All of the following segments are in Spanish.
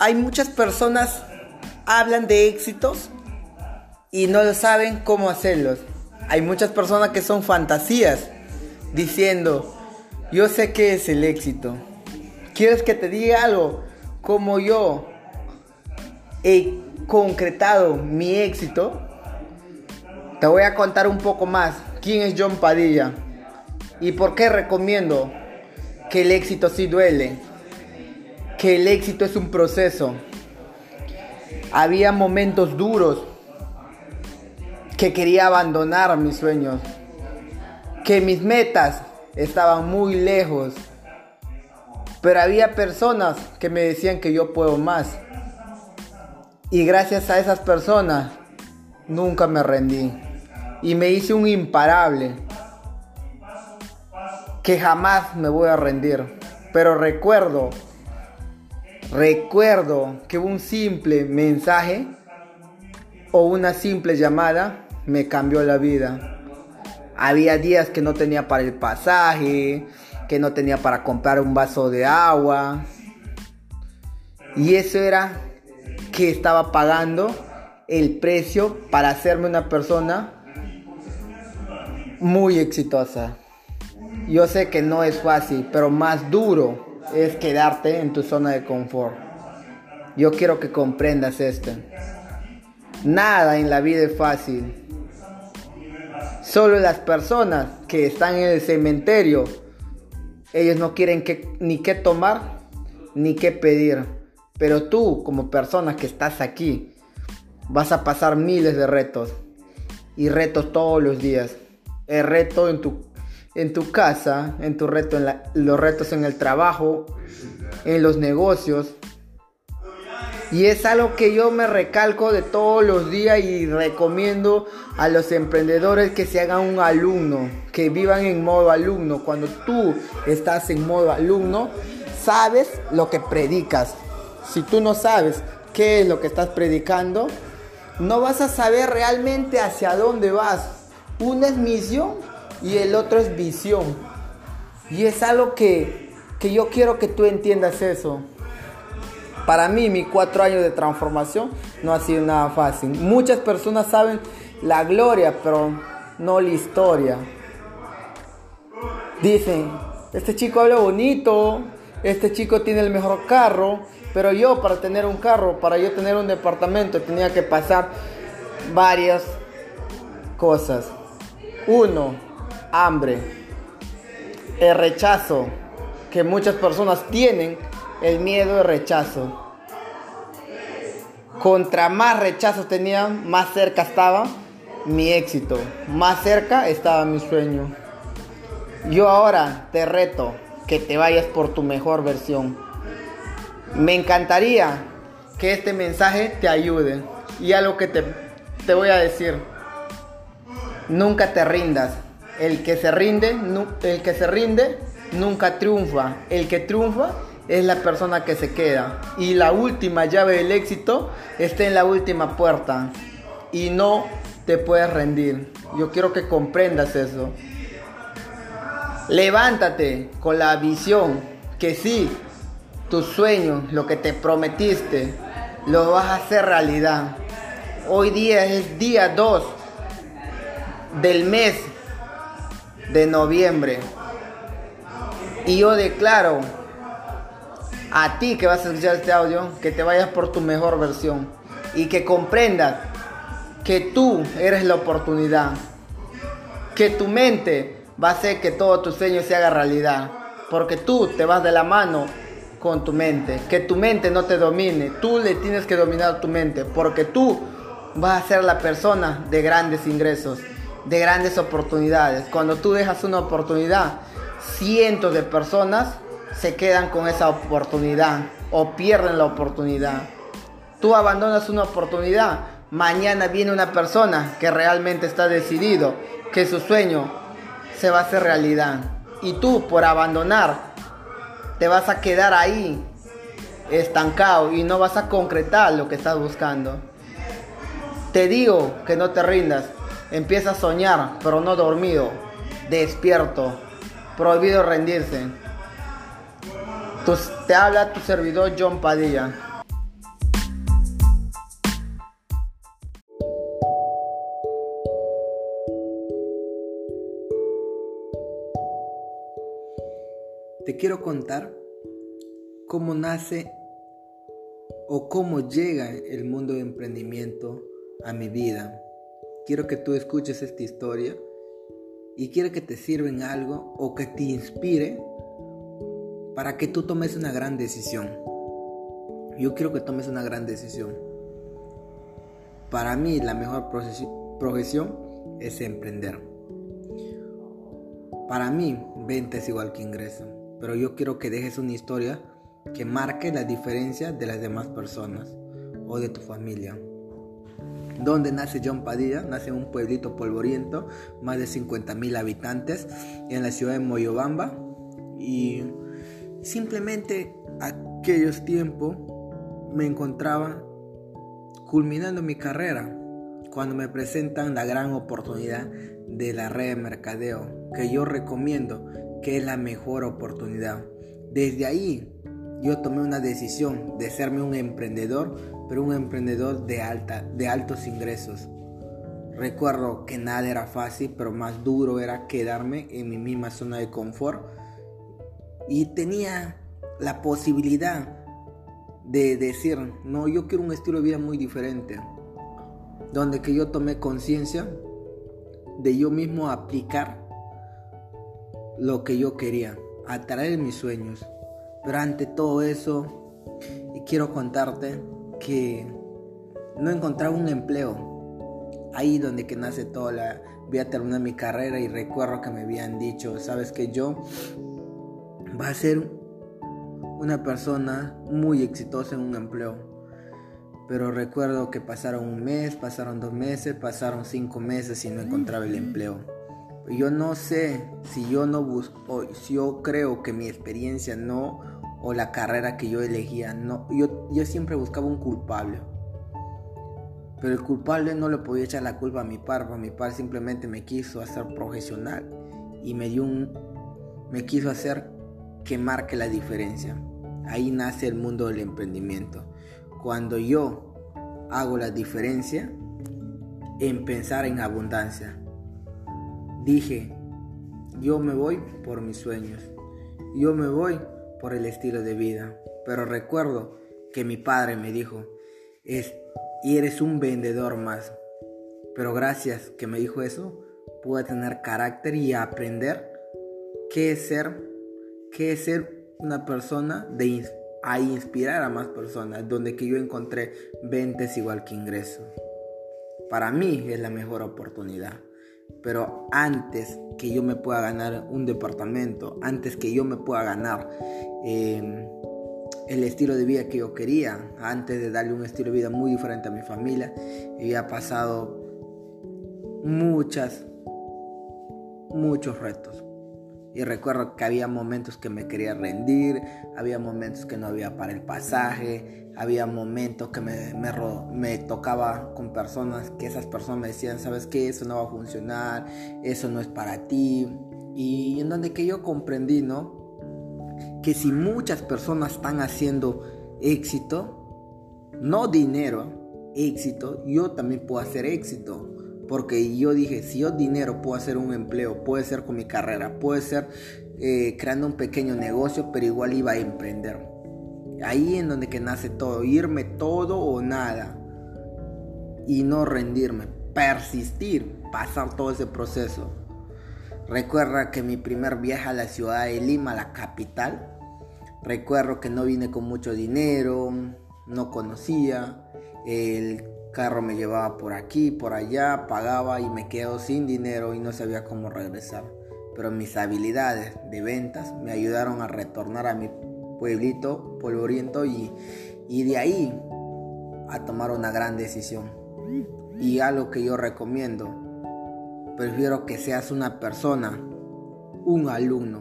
hay muchas personas hablan de éxitos y no saben cómo hacerlos. Hay muchas personas que son fantasías diciendo, yo sé qué es el éxito. ¿Quieres que te diga algo? Como yo he concretado mi éxito, te voy a contar un poco más quién es John Padilla y por qué recomiendo que el éxito sí duele que el éxito es un proceso. Había momentos duros que quería abandonar mis sueños, que mis metas estaban muy lejos, pero había personas que me decían que yo puedo más. Y gracias a esas personas nunca me rendí. Y me hice un imparable. Que jamás me voy a rendir. Pero recuerdo Recuerdo que un simple mensaje o una simple llamada me cambió la vida. Había días que no tenía para el pasaje, que no tenía para comprar un vaso de agua. Y eso era que estaba pagando el precio para hacerme una persona muy exitosa. Yo sé que no es fácil, pero más duro es quedarte en tu zona de confort. Yo quiero que comprendas esto. Nada en la vida es fácil. Solo las personas que están en el cementerio, ellos no quieren que, ni qué tomar ni qué pedir. Pero tú, como persona que estás aquí, vas a pasar miles de retos. Y retos todos los días. El reto en tu en tu casa, en tu reto, en los retos en el trabajo, en los negocios. Y es algo que yo me recalco de todos los días y recomiendo a los emprendedores que se hagan un alumno, que vivan en modo alumno. Cuando tú estás en modo alumno, sabes lo que predicas. Si tú no sabes qué es lo que estás predicando, no vas a saber realmente hacia dónde vas. Una es misión y el otro es visión. Y es algo que, que yo quiero que tú entiendas eso. Para mí, mis cuatro años de transformación no ha sido nada fácil. Muchas personas saben la gloria, pero no la historia. Dicen, este chico habla bonito, este chico tiene el mejor carro, pero yo para tener un carro, para yo tener un departamento, tenía que pasar varias cosas. Uno, hambre, el rechazo que muchas personas tienen, el miedo de rechazo. Contra más rechazo tenía, más cerca estaba mi éxito, más cerca estaba mi sueño. Yo ahora te reto que te vayas por tu mejor versión. Me encantaría que este mensaje te ayude. Y algo que te, te voy a decir, nunca te rindas. El que se rinde, el que se rinde nunca triunfa. El que triunfa es la persona que se queda. Y la última llave del éxito está en la última puerta. Y no te puedes rendir. Yo quiero que comprendas eso. Levántate con la visión que sí, tus sueños, lo que te prometiste, lo vas a hacer realidad. Hoy día es día 2 del mes de noviembre. Y yo declaro a ti que vas a escuchar este audio que te vayas por tu mejor versión y que comprendas que tú eres la oportunidad. Que tu mente va a hacer que todo tu sueño se haga realidad. Porque tú te vas de la mano con tu mente. Que tu mente no te domine. Tú le tienes que dominar tu mente. Porque tú vas a ser la persona de grandes ingresos de grandes oportunidades. Cuando tú dejas una oportunidad, cientos de personas se quedan con esa oportunidad o pierden la oportunidad. Tú abandonas una oportunidad, mañana viene una persona que realmente está decidido que su sueño se va a hacer realidad. Y tú por abandonar te vas a quedar ahí estancado y no vas a concretar lo que estás buscando. Te digo que no te rindas, Empieza a soñar, pero no dormido, despierto, prohibido rendirse. Tus, te habla tu servidor John Padilla. Te quiero contar cómo nace o cómo llega el mundo de emprendimiento a mi vida. Quiero que tú escuches esta historia y quiero que te sirva en algo o que te inspire para que tú tomes una gran decisión. Yo quiero que tomes una gran decisión. Para mí la mejor profesión es emprender. Para mí venta es igual que ingreso, pero yo quiero que dejes una historia que marque la diferencia de las demás personas o de tu familia. ¿Dónde nace John Padilla? Nace en un pueblito polvoriento, más de 50 mil habitantes, en la ciudad de Moyobamba. Y simplemente aquellos tiempos me encontraba culminando mi carrera cuando me presentan la gran oportunidad de la red de mercadeo, que yo recomiendo que es la mejor oportunidad. Desde ahí yo tomé una decisión de serme un emprendedor, pero un emprendedor de, alta, de altos ingresos. Recuerdo que nada era fácil, pero más duro era quedarme en mi misma zona de confort. Y tenía la posibilidad de decir, no, yo quiero un estilo de vida muy diferente. Donde que yo tomé conciencia de yo mismo aplicar lo que yo quería, atraer mis sueños. Pero ante todo eso, quiero contarte que no encontraba un empleo. Ahí donde que nace toda la... Voy a terminar mi carrera y recuerdo que me habían dicho, sabes que yo va a ser una persona muy exitosa en un empleo. Pero recuerdo que pasaron un mes, pasaron dos meses, pasaron cinco meses y no encontraba el empleo. Yo no sé si yo no busco, si yo creo que mi experiencia no o la carrera que yo elegía. No, yo, yo siempre buscaba un culpable. Pero el culpable no le podía echar la culpa a mi par, mi par simplemente me quiso hacer profesional y me dio un me quiso hacer que marque la diferencia. Ahí nace el mundo del emprendimiento. Cuando yo hago la diferencia en pensar en abundancia. Dije, yo me voy por mis sueños. Yo me voy por el estilo de vida. Pero recuerdo que mi padre me dijo, es, y eres un vendedor más. Pero gracias que me dijo eso, pude tener carácter y aprender qué es ser, qué es ser una persona de a inspirar a más personas, donde que yo encontré ventas igual que ingresos. Para mí es la mejor oportunidad. Pero antes que yo me pueda ganar un departamento, antes que yo me pueda ganar em, el estilo de vida que yo quería, antes de darle un estilo de vida muy diferente a mi familia, había pasado muchas, muchos retos. Y recuerdo que había momentos que me quería rendir, había momentos que no había para el pasaje, había momentos que me, me, tocaba con personas que esas personas me decían, sabes qué, eso no va a funcionar, eso no es para ti. Y en donde que yo comprendí, ¿no? Que si muchas personas están haciendo éxito, no dinero, éxito, yo también puedo hacer éxito. Porque yo dije, si yo dinero puedo hacer un empleo, puede ser con mi carrera, puede ser eh, creando un pequeño negocio, pero igual iba a emprender. Ahí en donde que nace todo, irme todo o nada. Y no rendirme, persistir, pasar todo ese proceso. Recuerda que mi primer viaje a la ciudad de Lima, la capital, recuerdo que no vine con mucho dinero, no conocía, el carro me llevaba por aquí, por allá, pagaba y me quedo sin dinero y no sabía cómo regresar. Pero mis habilidades de ventas me ayudaron a retornar a mi pueblito polvoriento y, y de ahí a tomar una gran decisión. Y algo que yo recomiendo, prefiero que seas una persona, un alumno,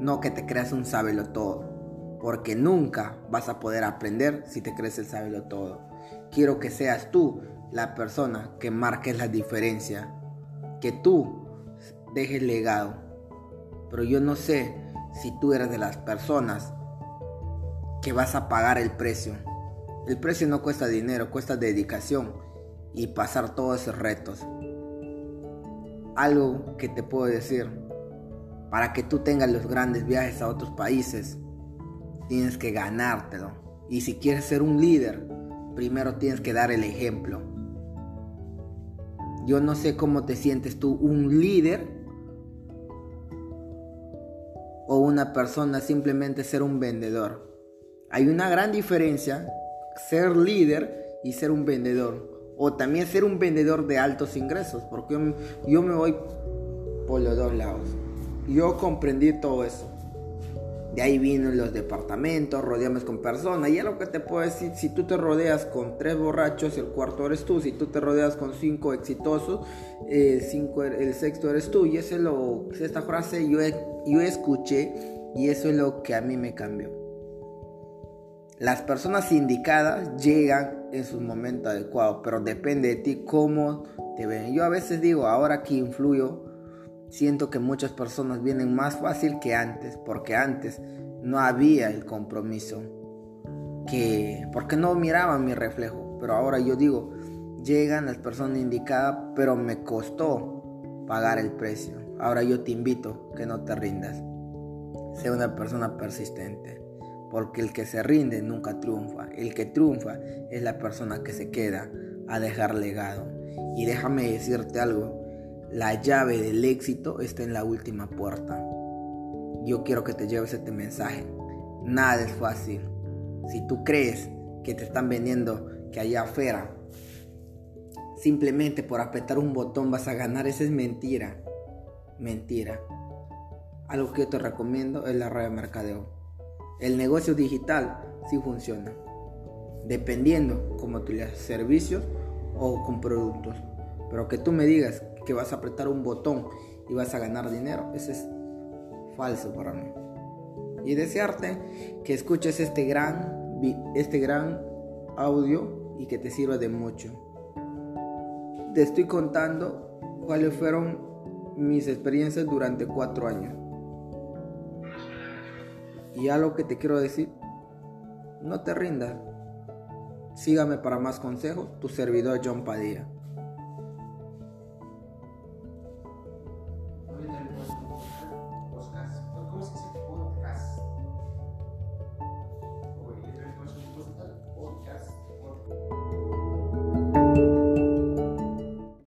no que te creas un sábelo todo, porque nunca vas a poder aprender si te crees el sábelo todo. Quiero que seas tú la persona que marques la diferencia, que tú dejes legado. Pero yo no sé si tú eres de las personas que vas a pagar el precio. El precio no cuesta dinero, cuesta dedicación y pasar todos esos retos. Algo que te puedo decir, Para que tú tengas los grandes viajes a otros países, tienes que ganártelo. Y si quieres ser un líder, primero tienes que dar el ejemplo. Yo no sé cómo te sientes tú, un líder o una persona simplemente ser un vendedor. Hay una gran diferencia ser líder y ser un vendedor. O también ser un vendedor de altos ingresos, porque yo, me voy por los dos lados. Yo comprendí todo eso. De ahí vino los departamentos, rodeamos con personas. Y lo que te puedo decir, si tú te rodeas con tres borrachos, el cuarto eres tú. Si tú te rodeas con cinco exitosos, eh, cinco, el sexto eres tú. Y eso es lo, esta frase yo, yo escuché y eso es lo que a mí me cambió. Las personas indicadas llegan en su momento adecuado, pero depende de ti cómo te ven. Yo a veces digo, ahora que influyo, siento que muchas personas vienen más fácil que antes, porque antes no había el compromiso, que porque no miraban mi reflejo, pero ahora yo digo, llegan las personas indicadas, pero me costó pagar el precio. Ahora yo te invito que no te rindas. Sea una persona persistente, porque el que se rinde nunca triunfa. El que triunfa es la persona que se queda a dejar legado. Y déjame decirte algo, la llave del éxito está en la última puerta. Yo quiero que te lleves este mensaje. Nada es fácil. Si tú crees que te están vendiendo que allá afuera, simplemente por apretar un botón vas a ganar, esa es mentira. Mentira. Algo que yo te recomiendo es la red de mercadeo. El negocio digital sí funciona. Dependiendo como tú le haces servicios o con productos. Pero que tú me digas que vas a apretar un botón y vas a ganar dinero, eso es falso para mí. Y desearte que escuches este gran, este gran audio y que te sirva de mucho. Te estoy contando cuáles fueron mis experiencias durante cuatro años. Y algo que te quiero decir, no te rindas. Sígame para más consejos, tu servidor John Padilla.